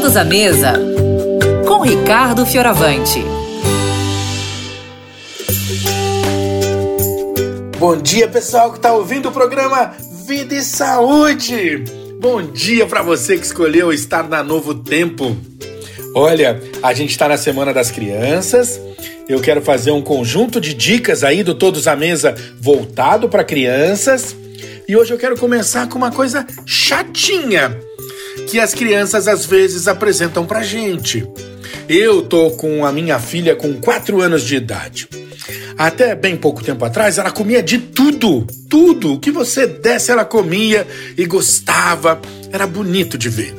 Todos à mesa com Ricardo Fioravante. Bom dia, pessoal que está ouvindo o programa Vida e Saúde. Bom dia para você que escolheu estar na Novo Tempo. Olha, a gente está na Semana das Crianças. Eu quero fazer um conjunto de dicas aí do Todos à Mesa voltado para crianças. E hoje eu quero começar com uma coisa chatinha que as crianças às vezes apresentam pra gente. Eu tô com a minha filha com 4 anos de idade. Até bem pouco tempo atrás, ela comia de tudo, tudo. O que você desse, ela comia e gostava. Era bonito de ver.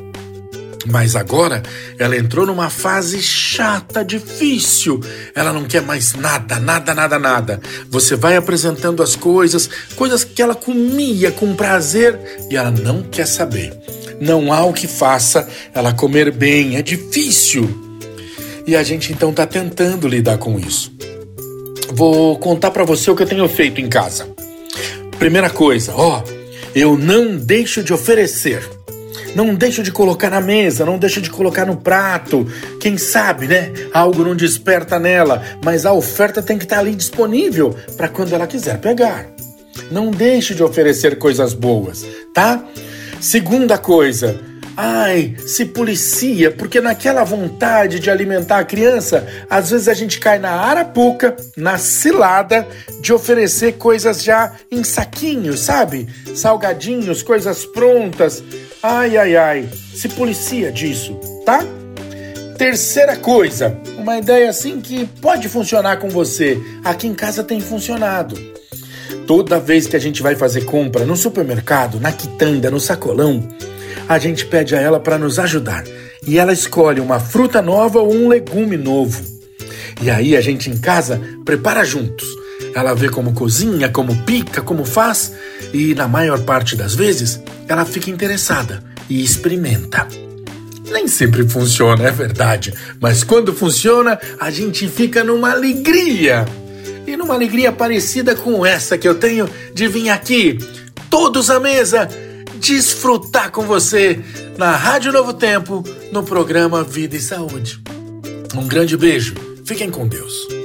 Mas agora ela entrou numa fase chata, difícil. Ela não quer mais nada, nada, nada, nada. Você vai apresentando as coisas, coisas que ela comia com prazer e ela não quer saber. Não há o que faça ela comer bem, é difícil. E a gente então está tentando lidar com isso. Vou contar para você o que eu tenho feito em casa. Primeira coisa, ó, eu não deixo de oferecer. Não deixo de colocar na mesa, não deixo de colocar no prato. Quem sabe, né? Algo não desperta nela, mas a oferta tem que estar ali disponível para quando ela quiser pegar. Não deixe de oferecer coisas boas, tá? Segunda coisa, ai, se policia, porque naquela vontade de alimentar a criança, às vezes a gente cai na arapuca, na cilada de oferecer coisas já em saquinhos, sabe? Salgadinhos, coisas prontas. Ai, ai, ai, se policia disso, tá? Terceira coisa, uma ideia assim que pode funcionar com você. Aqui em casa tem funcionado. Toda vez que a gente vai fazer compra no supermercado, na quitanda, no sacolão, a gente pede a ela para nos ajudar. E ela escolhe uma fruta nova ou um legume novo. E aí a gente em casa prepara juntos. Ela vê como cozinha, como pica, como faz, e na maior parte das vezes ela fica interessada e experimenta. Nem sempre funciona, é verdade, mas quando funciona, a gente fica numa alegria e numa alegria parecida com essa que eu tenho de vir aqui, todos à mesa, desfrutar com você na Rádio Novo Tempo, no programa Vida e Saúde. Um grande beijo, fiquem com Deus.